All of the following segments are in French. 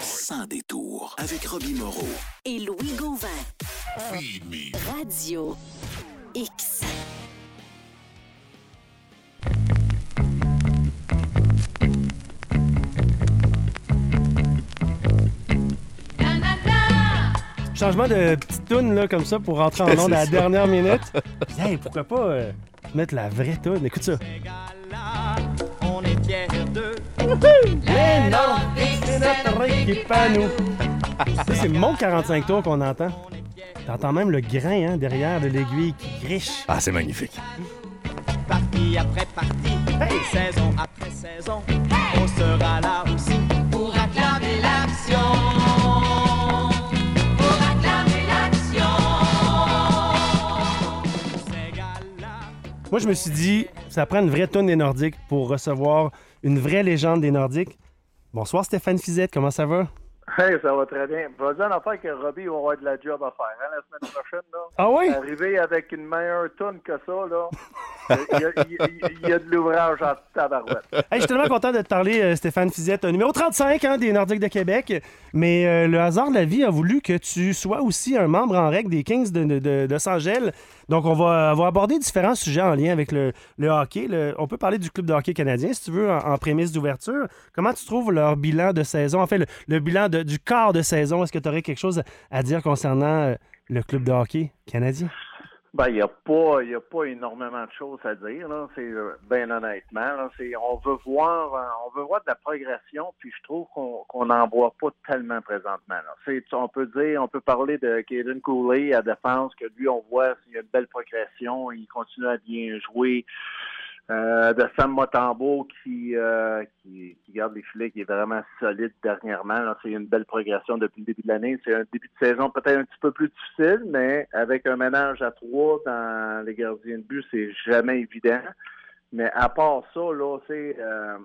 Sans détour avec Robbie Moreau. Et Louis Gauvin. Radio X. Changement de petite toune là, comme ça pour rentrer en onde à la dernière minute. Hey, pourquoi pas euh, mettre la vraie toune? Écoute ça. On est fiers d'eux. Les Nordiques, c'est notre équipe à nous. Ça, c'est mon 45 tours qu'on entend. T'entends même le grain hein, derrière de l'aiguille qui griche. Ah, c'est magnifique. Partie après partie, saison après saison, on sera là aussi pour acclamer l'action. Pour acclamer l'action. Moi, je me suis dit, ça prend une vraie tonne des Nordiques pour recevoir une vraie légende des Nordiques. Bonsoir Stéphane Fizette, comment ça va? Hey, ça va très bien. Vas-y en affaire que Robbie va avoir de la job à faire hein, la semaine prochaine. Là. Ah oui? Arriver avec une meilleure tonne que ça, là. Il y, a- de l'ouvrage en tabarouette. Je suis tellement content de te parler, euh, Stéphane Fizette, euh, numéro 35 hein, des Nordiques de Québec. Mais euh, le hasard de la vie a voulu que tu sois aussi un membre en règle des Kings de, de, de, Saint-Gel. Donc, on va, on va aborder différents sujets en lien avec le, hockey. On peut parler du club de hockey canadien, si tu veux, en, prémisse d'ouverture. Comment tu trouves leur bilan de saison? En fait, le, bilan du quart de saison. Est-ce que tu aurais quelque chose à dire concernant euh, le club de hockey canadien? Ben, il n'y a, pas- il y a pas énormément de choses à dire. C'est euh, bien honnêtement. Là, c'est, on veut voir euh, on veut voir de la progression, puis je trouve qu'on qu'on n'en voit pas tellement présentement. Là. C'est, on peut dire, on peut parler de Kaden Cooley à défense, que lui, on voit s'il y a une belle progression, il continue à bien jouer. Euh, de Sam Motambo qui, euh, qui, qui garde les filets, qui est vraiment solide dernièrement. C'est une belle progression depuis le début de l'année. C'est un début de saison peut-être un petit peu plus difficile, mais avec un ménage à trois dans les gardiens de but, c'est jamais évident. Mais à part ça, là, c'est euh,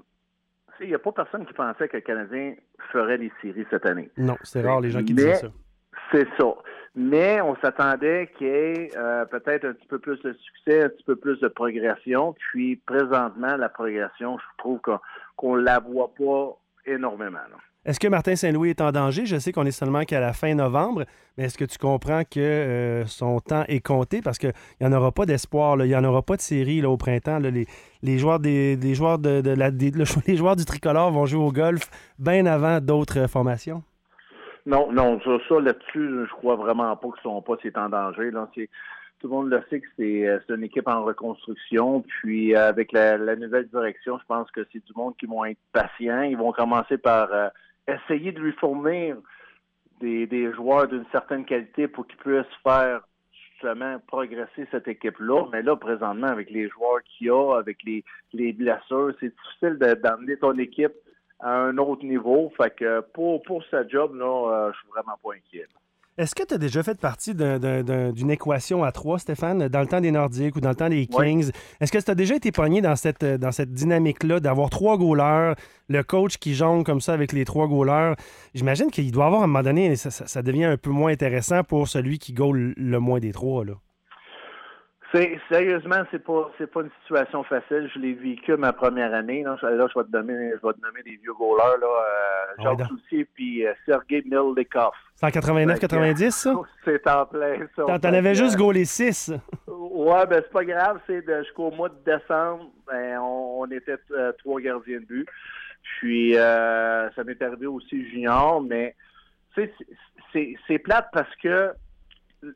il n'y a pas personne qui pensait que le Canadien ferait les séries cette année. Non, c'est rare les gens qui Mais- disent ça. C'est ça. Mais on s'attendait qu'il y ait euh, peut-être un petit peu plus de succès, un petit peu plus de progression. Puis présentement, la progression, je trouve qu'on qu'on la voit pas énormément. Est-ce que Martin Saint-Louis est en danger? Je sais qu'on est seulement qu'à la fin novembre, mais est-ce que tu comprends que euh, son temps est compté? Parce qu'il n'y en aura pas d'espoir, il n'y en aura pas de série là, au printemps. Les, les joueurs, des, joueurs, de, de la, des- le- les joueurs du tricolore vont jouer au golf bien avant d'autres euh, formations. Non, non, ça, ça, là-dessus, je crois vraiment pas que son poste est en danger. Là. Tout le monde le sait que c'est euh, une équipe en reconstruction. Puis euh, avec la, nouvelle direction, je pense que c'est du monde qui vont être patients. Ils vont commencer par euh, essayer de lui fournir des, des joueurs d'une certaine qualité pour qu'ils puissent faire justement progresser cette équipe-là. Mais là, présentement, avec les joueurs qu'il y a, avec les, les blessures, c'est difficile d'emmener ton équipe à un autre niveau. Fait que pour, pour ce job-là, euh, je suis vraiment pas inquiet. Est-ce que tu as déjà fait partie d'un- d'un- d'un- d'une équation à trois, Stéphane, dans le temps des Nordiques ou dans le temps des Oui. Kings? Est-ce que tu as déjà été pogné dans cette, euh, dans cette dynamique-là d'avoir trois goalers, le coach qui jongle comme ça avec les trois goalers? J'imagine qu'il doit avoir à un moment donné, ça, ça- ça devient un peu moins intéressant pour celui qui goal le moins des trois. Là. C'est sérieusement, c'est pas c'est pas une situation facile. Je l'ai vécu ma première année. Là, je, là, je vais te nommer, je vais te nommer des vieux goalers là, euh, Ah Jacques. Soucier puis euh, Sergei Milnikov. C'est en 89-90, ça? C'est en plein ça. T'en avais juste euh, goalé 6. Ouais, ben c'est pas grave. C'est de- jusqu'au mois de décembre, ben on, on était euh, trois gardiens de but. Puis euh, ça m'est arrivé aussi junior, mais c'est plate parce que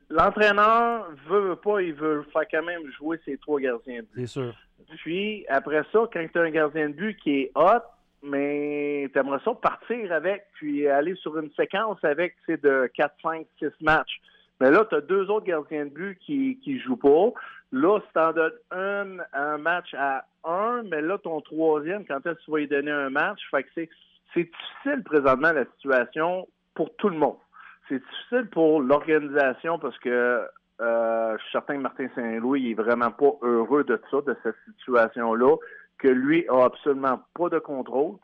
l'entraîneur veut, veut pas, il veut faire quand même jouer ses trois gardiens de but. C'est sûr. Puis après ça, quand tu as un gardien de but qui est hot, mais tu aimerais ça partir avec, puis aller sur une séquence avec de 4, 5, 6 matchs. Mais là, tu as deux autres gardiens de but qui qui jouent pas. Là, si t'en donnes un, un match à un, mais là, ton troisième, quand est-ce que tu vas lui donner un match? Fait que c'est difficile présentement la situation pour tout le monde. C'est difficile pour l'organisation parce que euh, je suis certain que Martin Saint-Louis est vraiment pas heureux de ça, de cette situation-là, que lui a absolument pas de contrôle.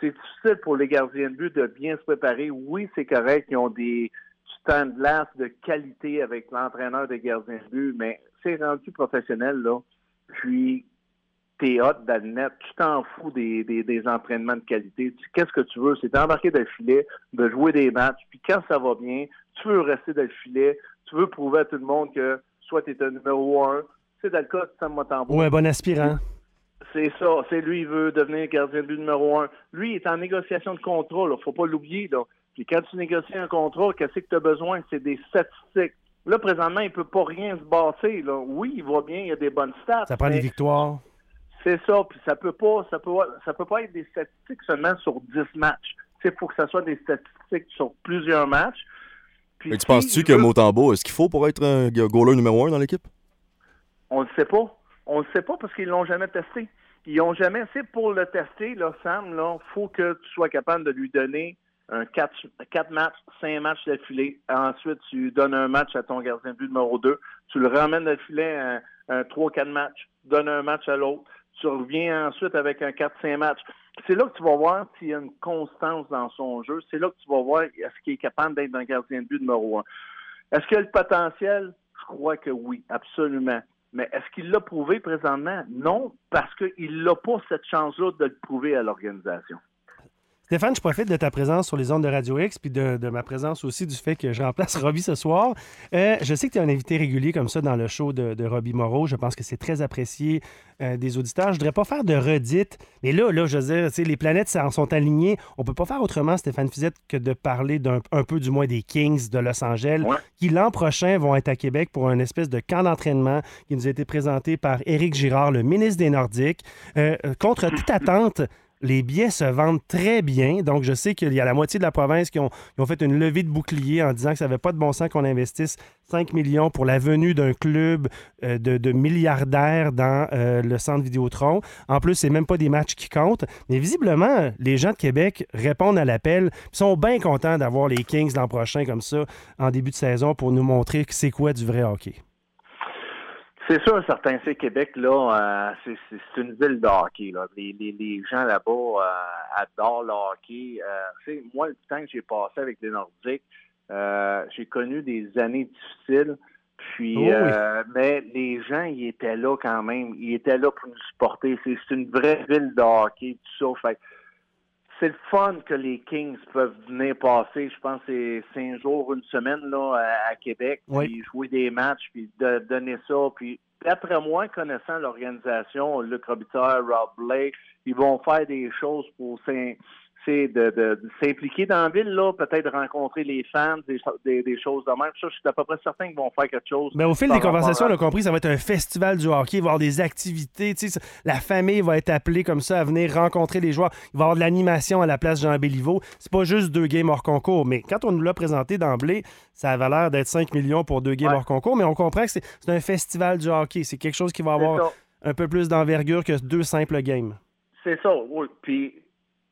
C'est difficile pour les gardiens de but de bien se préparer. Oui, c'est correct, ils ont des du temps de de qualité avec l'entraîneur des gardiens de but, mais c'est rendu professionnel, là. Puis, t'es hot dans le net, tu t'en fous des, des, des entraînements de qualité. Qu'est-ce que tu veux? C'est d'embarquer dans le filet, de jouer des matchs, puis quand ça va bien, tu veux rester dans le filet, tu veux prouver à tout le monde que soit tu es un numéro un, c'est dans le cas de Sam Motambo. Ou un bon aspirant. C'est ça. C'est lui, il veut devenir gardien de but numéro un. Lui, il est en négociation de contrat, là. Faut pas l'oublier. Puis quand tu négocies un contrat, qu'est-ce que tu as besoin? C'est des statistiques. Là, présentement, il peut pas rien se bâtir, là. Oui, il va bien, il a des bonnes stats. Ça prend des victoires. C'est ça. Puis ça peut pas, ça peut, ça peut pas être des statistiques seulement sur 10 matchs. Il faut que ça soit des statistiques sur plusieurs matchs. Puis Mais tu si penses-tu que veut- Motambo, est-ce qu'il faut pour être un goaler numéro un dans l'équipe? On le sait pas. On le sait pas parce qu'ils l'ont jamais testé. Ils ont jamais. C'est pour le tester, là, Sam, là, faut que tu sois capable de lui donner un 4, matchs, 5 matchs d'affilée. Ensuite, tu donnes un match à ton gardien de but numéro 2. Tu le ramènes d'affilée un, un 3-4 matchs. Donne un match à l'autre. Tu reviens ensuite avec un 4-5 matchs. C'est là que tu vas voir s'il y a une constance dans son jeu. C'est là que tu vas voir est-ce qu'il est capable d'être un gardien de but numéro 1. Est-ce qu'il a le potentiel? Je crois que oui, absolument. Mais est-ce qu'il l'a prouvé présentement? Non, parce qu'il n'a pas cette chance-là de le prouver à l'organisation. Stéphane, je profite de ta présence sur les ondes de Radio X puis de, de ma présence aussi du fait que je remplace Robbie ce soir. Euh, je sais que tu es un invité régulier comme ça dans le show de, de Robbie Moreau. Je pense que c'est très apprécié euh, des auditeurs. Je ne voudrais pas faire de redite, mais là, là je veux dire, les planètes s'en sont alignées. On peut pas faire autrement, Stéphane Fizette, que de parler d'un un peu du moins des Kings de Los Angeles, Ouais. qui l'an prochain vont être à Québec pour un espèce de camp d'entraînement qui nous a été présenté par Éric Girard, le ministre des Nordiques. Euh, contre toute attente, les billets se vendent très bien. Donc, je sais qu'il y a la moitié de la province qui ont, fait une levée de bouclier en disant que ça n'avait pas de bon sens qu'on investisse 5 millions pour la venue d'un club euh, de, milliardaires dans euh, le centre Vidéotron. En plus, c'est même pas des matchs qui comptent. Mais visiblement, les gens de Québec répondent à l'appel. Sont bien contents d'avoir les Kings l'an prochain comme ça en début de saison pour nous montrer que c'est quoi du vrai hockey. C'est sûr, certain. C'est Québec, là, euh, c'est- une ville de hockey. Là. Les, les, les gens là-bas euh, adorent le hockey. Euh, moi, le temps que j'ai passé avec les Nordiques, j'ai connu des années difficiles. Puis, Oh oui. mais les gens, ils étaient là quand même. Ils étaient là pour nous supporter. C'est c'est une vraie ville de hockey, tout ça. Fait c'est le fun que les Kings peuvent venir passer. Je pense c'est cinq jours, une semaine là, à, Québec, Oui. puis jouer des matchs, puis de, donner ça. Puis d'après moi, connaissant l'organisation, Luc Robitaille, Rob Blake, ils vont faire des choses pour s'in- c'est de, de- de s'impliquer dans la ville, là, peut-être rencontrer les fans, des, des, des choses de même. Ça, je suis à peu près certain qu'ils vont faire quelque chose. Mais au fil des conversations, on a compris, ça va être un festival du hockey, il va y avoir des activités. La famille va être appelée comme ça à venir rencontrer les joueurs. Il va y avoir de l'animation à la place Jean Béliveau. C'est pas juste deux games hors concours. Mais quand on nous l'a présenté d'emblée, ça avait l'air d'être 5 millions pour deux games Ouais. hors concours. Mais on comprend que c'est un festival du hockey. C'est quelque chose qui va avoir un peu plus d'envergure que deux simples games. C'est ça, oui. Puis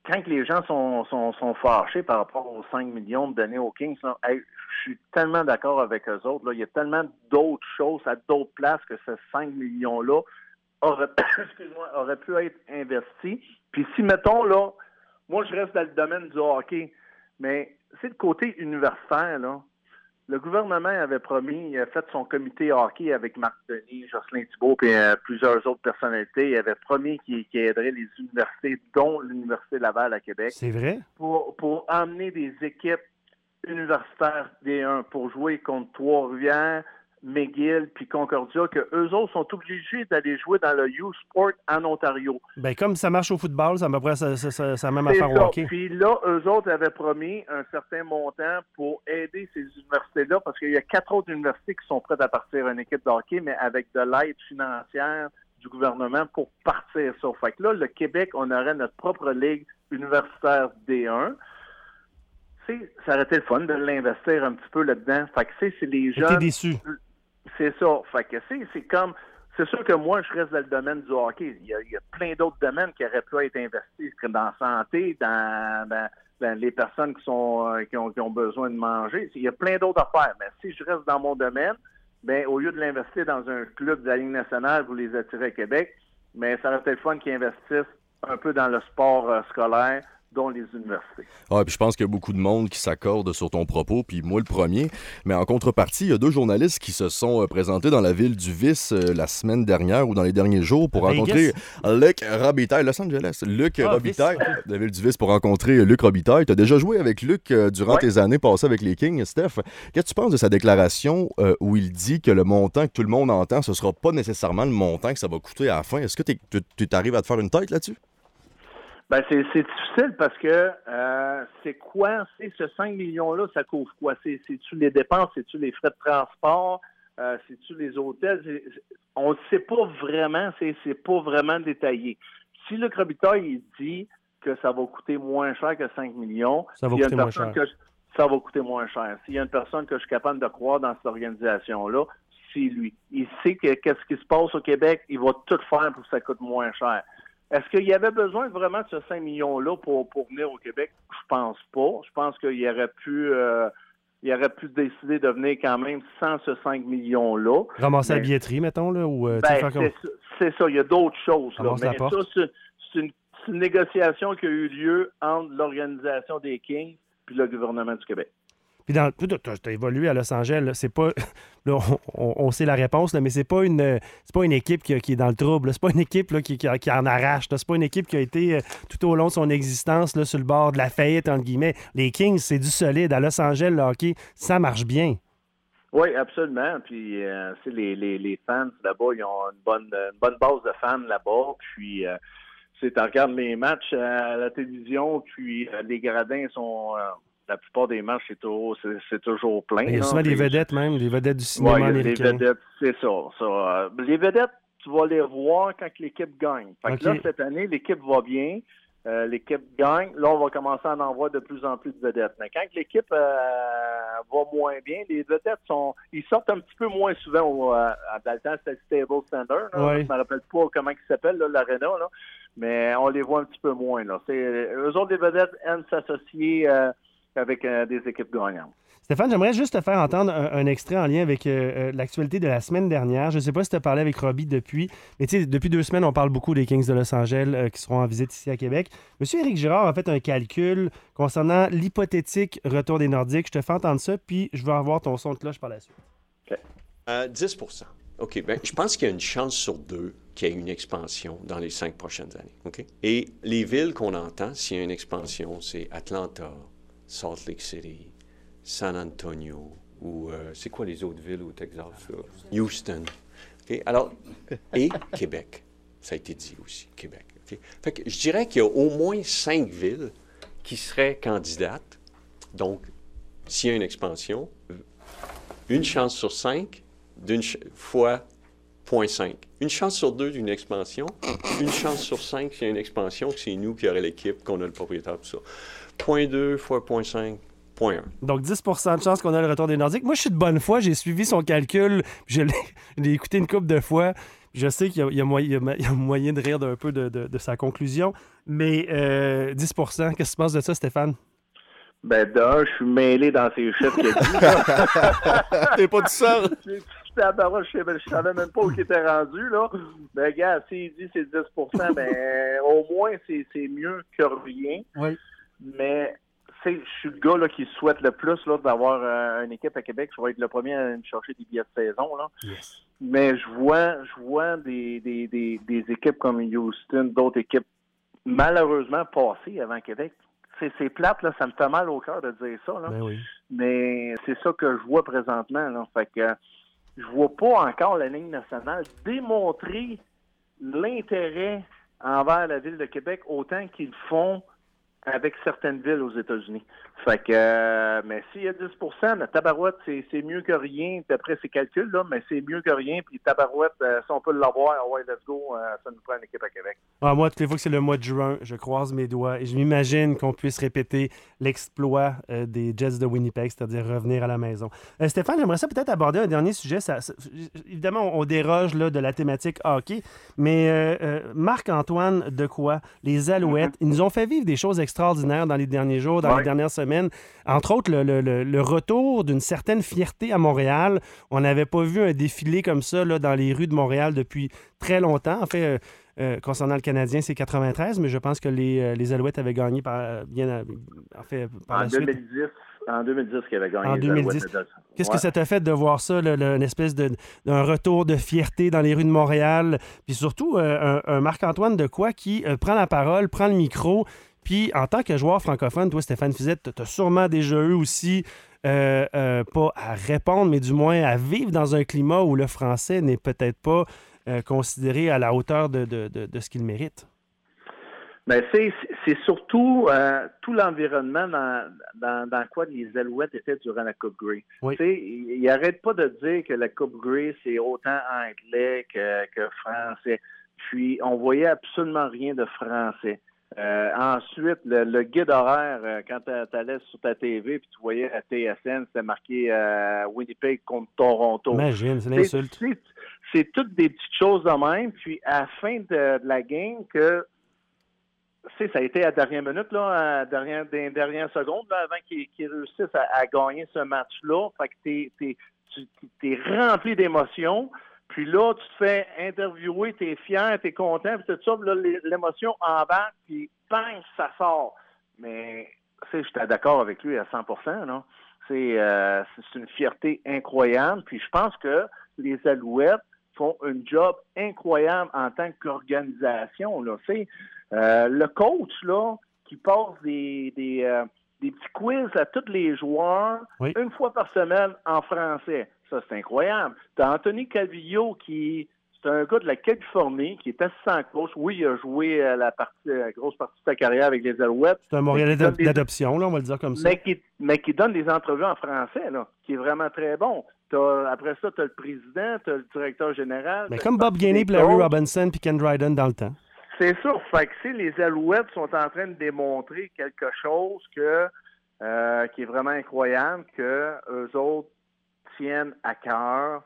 quand les gens sont, sont, fâchés par rapport aux 5 millions donnés aux Kings, je suis tellement d'accord avec eux autres. Là. Il y a tellement d'autres choses à d'autres places que ces 5 millions-là auraient, auraient pu être investis. Puis si, mettons, là, moi, je reste dans le domaine du hockey, mais c'est le côté universitaire, là. Le gouvernement avait promis, il a fait son comité hockey avec Marc Denis, Jocelyn Thibault et euh, plusieurs autres personnalités. Il avait promis qu'il aiderait les universités, dont l'Université Laval à Québec, C'est vrai? pour, pour emmener des équipes universitaires D1 pour jouer contre Trois-Rivières, McGill puis Concordia, que eux autres sont obligés d'aller jouer dans le U-Sport en Ontario. Ben, comme ça marche au football, ça me prend ça, ça, ça, ça a même affaire au hockey. Puis là, eux autres avaient promis un certain montant pour aider ces universités-là, parce qu'il y a quatre autres universités qui sont prêtes à partir une équipe de hockey, mais avec de l'aide financière du gouvernement pour partir ça. Fait que là, le Québec, on aurait notre propre ligue universitaire D1. C'est- ça aurait été le fun de l'investir un petit peu là-dedans. Fait que c'est c'est les T'es jeunes déçu. C'est ça. Fait que c'est, comme. C'est sûr que moi, je reste dans le domaine du hockey. Il y a, plein d'autres domaines qui auraient pu être investis, dans la santé, dans, les personnes qui sont euh, qui ont, besoin de manger. Il y a plein d'autres affaires. Mais si je reste dans mon domaine, ben au lieu de l'investir dans un club de la Ligue nationale, vous les attirez à Québec, mais ça aurait été le fun qu'ils investissent un peu dans le sport euh, scolaire, dont les universités. Ah, puis je pense qu'il y a beaucoup de monde qui s'accorde sur ton propos, puis moi le premier. Mais en contrepartie, il y a deux journalistes qui se sont euh, présentés dans la ville du Vice euh, la semaine dernière ou dans les derniers jours pour rencontrer Luc Robitaille, Los Angeles. Luc Ah, Robitaille, de la ville du Vice pour rencontrer Luc Robitaille. Tu as déjà joué avec Luc euh, durant Ouais. tes années passées avec les Kings, Steph. Qu'est-ce que tu penses de sa déclaration euh, où il dit que le montant que tout le monde entend, ce sera pas nécessairement le montant que ça va coûter à la fin? Est-ce que tu tu t'arrives à te faire une tête là-dessus? Ben, c'est difficile parce que euh, c'est quoi? C'est ce 5 millions-là, ça couvre quoi? C'est- C'est-tu les dépenses? C'est-tu les frais de transport? Euh, C'est-tu les hôtels? On ne sait pas vraiment, c'est pas vraiment détaillé. Si le Robitaille il dit que ça va coûter moins cher que 5 millions, Ça va coûter moins cher. que je- ça va coûter moins cher. S'il y a une personne que je suis capable de croire dans cette organisation-là, c'est lui. Il sait que qu'est-ce qui se passe au Québec, il va tout faire pour que ça coûte moins cher. Est-ce qu'il y avait besoin vraiment de ce 5 millions-là pour, pour venir au Québec? Je pense pas. Je pense qu'il aurait pu euh, il aurait pu décider de venir quand même sans ce 5 millions-là. Ramasser la Mais- billetterie, mettons, là, ou euh, Ben, faire comme... c'est ça- c'est ça, il y a d'autres choses. Là. La Mais ça, c'est c'est une, c'est une négociation qui a eu lieu entre l'organisation des Kings puis le gouvernement du Québec. Puis dans tu as évolué à Los Angeles, c'est pas là, on, sait la réponse là, mais c'est pas une c'est pas une équipe qui, est dans le trouble, c'est pas une équipe là, qui, qui, en arrache, c'est pas une équipe qui a été euh, tout au long de son existence là, sur le bord de la faillite entre guillemets. Les Kings, c'est du solide à Los Angeles, le hockey, ça marche bien. Oui, absolument. Puis euh, les, les, les fans là-bas, ils ont une bonne, une bonne base de fans là-bas. Puis euh, tu regardes les matchs à la télévision, puis euh, les gradins sont euh, la plupart des matchs, c'est toujours, c'est, toujours plein. Il y a là. souvent des vedettes même, des vedettes du cinéma Ouais, américain. vedettes, c'est ça. ça. Euh, Les vedettes, tu vas les voir quand l'équipe gagne. Fait Ok. que là, cette année, l'équipe va bien. Euh, l'équipe gagne. Là, on va commencer à en voir de plus en plus de vedettes. Mais quand l'équipe euh, va moins bien, les vedettes sont. Ils sortent un petit peu moins souvent au, euh, à dans le temps, c'était Stable Standard. là. Ouais. Je me rappelle pas comment il s'appelle, l'Arena. Mais on les voit un petit peu moins. Là. C'est, eux autres, les vedettes aiment s'associer avec euh, des équipes gagnantes. Stéphane, j'aimerais juste te faire entendre un, un extrait en lien avec euh, euh, l'actualité de la semaine dernière. Je ne sais pas si tu as parlé avec Robbie depuis, mais tu sais, depuis deux semaines, on parle beaucoup des Kings de Los Angeles euh, qui seront en visite ici à Québec. Monsieur Éric Girard a fait un calcul concernant l'hypothétique retour des Nordiques. Je te fais entendre ça, puis je veux avoir ton son de cloche par la suite. Euh, 10% OK. Ben, je pense qu'il y a une chance sur deux qu'il y ait une expansion dans les cinq prochaines années. OK? Et les villes qu'on entend, s'il y a une expansion, c'est Atlanta, Salt Lake City, San Antonio, ou euh, c'est quoi les autres villes au Texas? là? Houston. OK? Alors, et Québec. Ça a été dit aussi, Québec. Fait que je dirais qu'il y a au moins cinq villes qui seraient candidates. Donc, s'il y a une expansion, une chance sur cinq d'une ch- fois 0.5. Une chance sur deux d'une expansion, une chance sur cinq s'il y a une expansion, que c'est nous qui aurait l'équipe, qu'on a le propriétaire, tout ça. 0.2 fois 0.5, 0.1. Donc 10% de chance qu'on a le retour des Nordiques. Moi, je suis de bonne foi. J'ai suivi son calcul. Je l'ai je l'ai écouté une couple de fois. Je sais qu'il y a, il y a moyen, y a de rire d'un peu de, de- de sa conclusion. Mais euh, 10 qu'est-ce que tu penses de ça, Stéphane? Ben, d'un, je suis mêlé dans ces chiffres qu'il a dit. T'es pas tout seul. J'étais à Barra, je savais, je savais même pas où il était rendu, là. Mais gars, s'il dit c'est 10% ben, au moins, c'est c'est mieux que rien. Oui. Mais, je suis le gars là, qui souhaite le plus d'avoir euh, une équipe à Québec. Je vais être le premier à me chercher des billets de saison, là. Mais je vois, je vois des, des, des, des équipes comme Houston, d'autres équipes, malheureusement, passer avant Québec. C'est c'est plate, là, ça me fait mal au cœur de dire ça. Là. Ben oui. Mais c'est ça que je vois présentement. Là. Fait que je vois pas encore la ligne nationale démontrer l'intérêt envers la ville de Québec autant qu'ils font avec certaines villes aux États-Unis. Fait que, euh, mais s'il y a 10 la tabarouette, c'est mieux que rien, d'après ces calculs, là, mais c'est mieux que rien. Puis tabarouette, euh, si on peut l'avoir, ouais, let's go, euh, ça nous prend une équipe à Québec. Ah, moi, toutes les fois que c'est le mois de juin, je croise mes doigts et je m'imagine qu'on puisse répéter l'exploit euh, des Jets de Winnipeg, c'est-à-dire revenir à la maison. Stéphane, j'aimerais ça peut-être aborder un dernier sujet. Ça- ça- évidemment, on, on déroge là, de la thématique hockey, mais Marc-Antoine de quoi Les Alouettes, ils nous ont fait vivre des choses extraordinaires dans les derniers jours, dans les dernières semaines. Entre autres, le, le- le- le retour d'une certaine fierté à Montréal. On n'avait pas vu un défilé comme ça là, dans les rues de Montréal depuis très longtemps. En fait, euh, euh, concernant le Canadien, c'est 93, mais je pense que les, euh, les Alouettes avaient gagné par, bien, en fait, par En la suite. 2010, en 2010 qu'il avait gagné. En les 2010. Alouettes de Dodson. Qu'est-ce Ouais. que ça t'a fait de voir ça, le- le- une espèce d'un retour de fierté dans les rues de Montréal, puis surtout euh, un, un Marc-Antoine de quoi qui euh, prend la parole, prend le micro, puis en tant que joueur francophone, toi Stéphane Fizette, tu as sûrement déjà eu aussi, euh, euh, pas à répondre, mais du moins à vivre dans un climat où le français n'est peut-être pas euh, considéré à la hauteur de, de- de- de ce qu'il mérite. Ben, c'est, c'est surtout tout l'environnement dans, dans, dans quoi les Alouettes étaient durant la Coupe Grey. Oui. Tu sais, il il arrête pas de dire que la Coupe Grey, c'est autant anglais que, que français. Puis, on voyait absolument rien de français. Euh, ensuite, le, le guide horaire, euh, quand tu allais sur ta TV puis tu voyais à TSN, c'était marqué euh, Winnipeg contre Toronto. Imagine, c'est l'insulte. C'est toutes des petites choses de même. Puis à la fin de, de la game, que sais, ça a été à la dernière minute, là, à la dernière, des dernières secondes, là, avant qu'ils réussissent à, à gagner ce match-là. Fait que t'es, es rempli d'émotions. Puis là, tu te fais interviewer, tu es fier, tu es content, puis tout ça, puis là, l'é- l'émotion embarque, puis bang, ça sort. Mais, tu sais, j'étais d'accord avec lui à 100 là. C'est, euh, c'est une fierté incroyable. Puis je pense que les Alouettes font un job incroyable en tant qu'organisation. Euh, le coach là, qui passe des, des, euh, des petits quiz à tous les joueurs Oui. une fois par semaine en français. Ça, c'est incroyable. Tu as Anthony Calvillo qui c'est un gars de la Californie qui est assistant coach. Oui, il a joué la, partie, la grosse partie de sa carrière avec les Alouettes. C'est un Montréalais d'adoption, là, on va le dire comme ça. mais qui, mais qui donne des entrevues en français, là, qui est vraiment très bon. Après ça, tu as le président, tu as le directeur général. Mais comme Bob Gainey, Larry. Robinson puis Ken Dryden dans le temps. C'est ça. Fait que si les Alouettes sont en train de démontrer quelque chose que, euh, qui est vraiment incroyable, que eux autres tiennent à cœur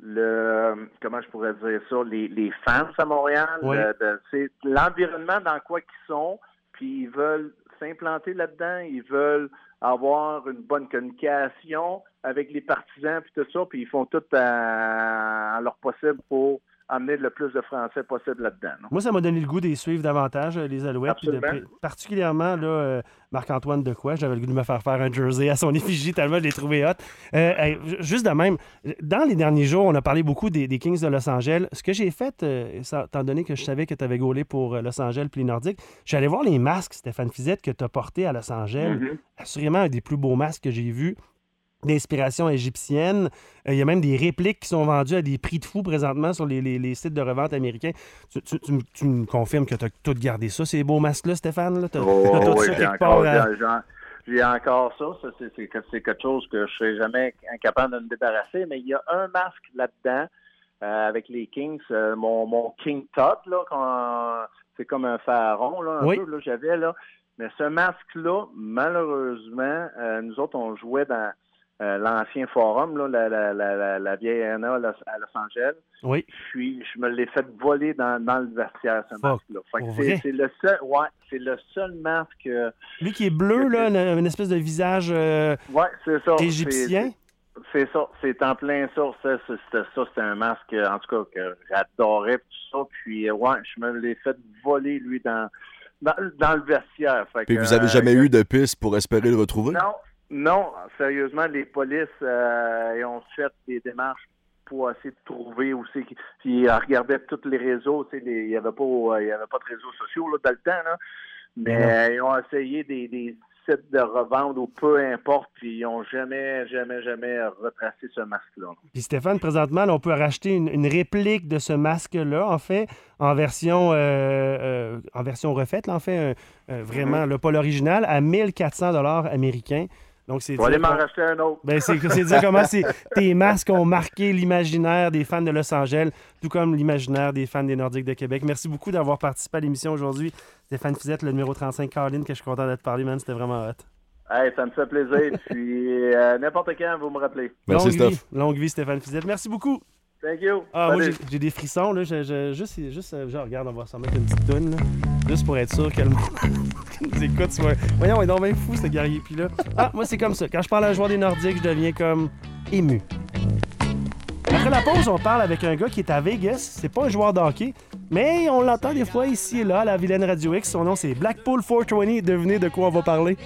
le comment je pourrais dire ça, les, les fans à Montréal, Oui. c'est l'environnement dans quoi qu'ils sont, puis ils veulent s'implanter là-dedans, ils veulent avoir une bonne communication avec les partisans puis tout ça, puis ils font tout à, à leur possible pour amener le plus de Français possible là-dedans. Moi, ça m'a donné le goût de les suivre davantage, euh, les Alouettes. de- particulièrement là, euh, Marc-Antoine de quoi. J'avais le goût de me faire faire un jersey à son effigie tellement je l'ai trouvé hot. Euh, juste de même, dans les derniers jours, on a parlé beaucoup des, des Kings de Los Angeles. Ce que j'ai fait, euh, étant donné que je savais que tu avais gaulé pour Los Angeles puis les Nordiques, je suis allé voir les masques, Stéphane Fizette, que tu as portés à Los Angeles. Mhm. Assurément un des plus beaux masques que j'ai vus d'inspiration égyptienne. Euh, Il y a même des répliques qui sont vendues à des prix de fou présentement sur les, les- les sites de revente américains. Tu, tu- tu me- tu me confirmes que tu as tout gardé ça, ces beaux masques-là, Stéphane? là? T'as- Oh, tout oui, ça j'ai quelque encore, part à- j'ai- j'ai- j'ai encore ça. ça c'est, quelque chose que je serai jamais incapable de me débarrasser. Mais il y a un masque là-dedans euh, avec les Kings. euh, mon, mon King Tut, là, c'est comme un pharaon, là, un Oui. peu, là, j'avais là. Mais ce masque-là, malheureusement, euh, nous autres, on jouait dans euh, l'ancien forum, là, la, la, la, la, la vieille arena à Los, Angeles. Oui. Puis je me l'ai fait voler dans, dans le vestiaire, ce masque-là. Fait que Pour c'est, le seul, ouais, c'est le seul masque. euh, Lui qui est bleu, là, une, une espèce de visage euh, Ouais, c'est ça. égyptien? C'est, ça. C'est en plein ça. Ça, c'est- c'était ça. C'était un masque, en tout cas, que j'adorais, tout ça. Puis, euh, ouais, je me l'ai fait voler, lui, dans, dans, dans le vestiaire. Fait Puis que, vous avez euh, jamais eu de piste pour espérer le retrouver? Non, non. Sérieusement, les polices euh, ont fait des démarches pour essayer de trouver aussi. Puis, ils regardaient tous les réseaux. Tu sais, les- il n'y avait, pas, euh, il y avait pas de réseaux sociaux là, dans le temps, là. Mais euh, ils ont essayé des, des sites de revente ou peu importe, puis ils n'ont jamais, jamais, jamais retracé ce masque-là. Puis Stéphane, présentement, là, on peut racheter une, une réplique de ce masque-là, en fait, en version, euh, en version refaite, là, en fait, vraiment, là, pas l'original, à 1400 dollars américains. Donc, c'est Je vais aller dire m'en racheter un autre. Ben, c'est c'est dire comment c'est- tes masques ont marqué l'imaginaire des fans de Los Angeles, tout comme l'imaginaire des fans des Nordiques de Québec. Merci beaucoup d'avoir participé à l'émission aujourd'hui. Stéphane Fizette, le numéro 35, Caroline, que je suis content d'être parlé, man. C'était vraiment hot. Hey, ça me fait plaisir. puis euh, n'importe quand, vous me rappelez. Merci, longue vie, Steph. longue vie, Stéphane Fizette. Merci beaucoup. Thank you. Ah, moi, Salut. j'ai j'ai des frissons, là. Je, je- juste, juste, euh, genre, regarde, on va s'en mettre une petite toune, là. Juste pour être sûr que le monde nous écoute soit. Voyons, il est donc bien fou, ce guerrier. Puis là. Ah, moi, c'est comme ça. Quand je parle à un joueur des Nordiques, je deviens comme ému. Après la pause, on parle avec un gars qui est à Vegas. C'est pas un joueur de hockey, Mais on l'entend des fois ici et là à la Vilaine Radio X. Son nom, c'est Blackpool 420. Devinez de quoi on va parler?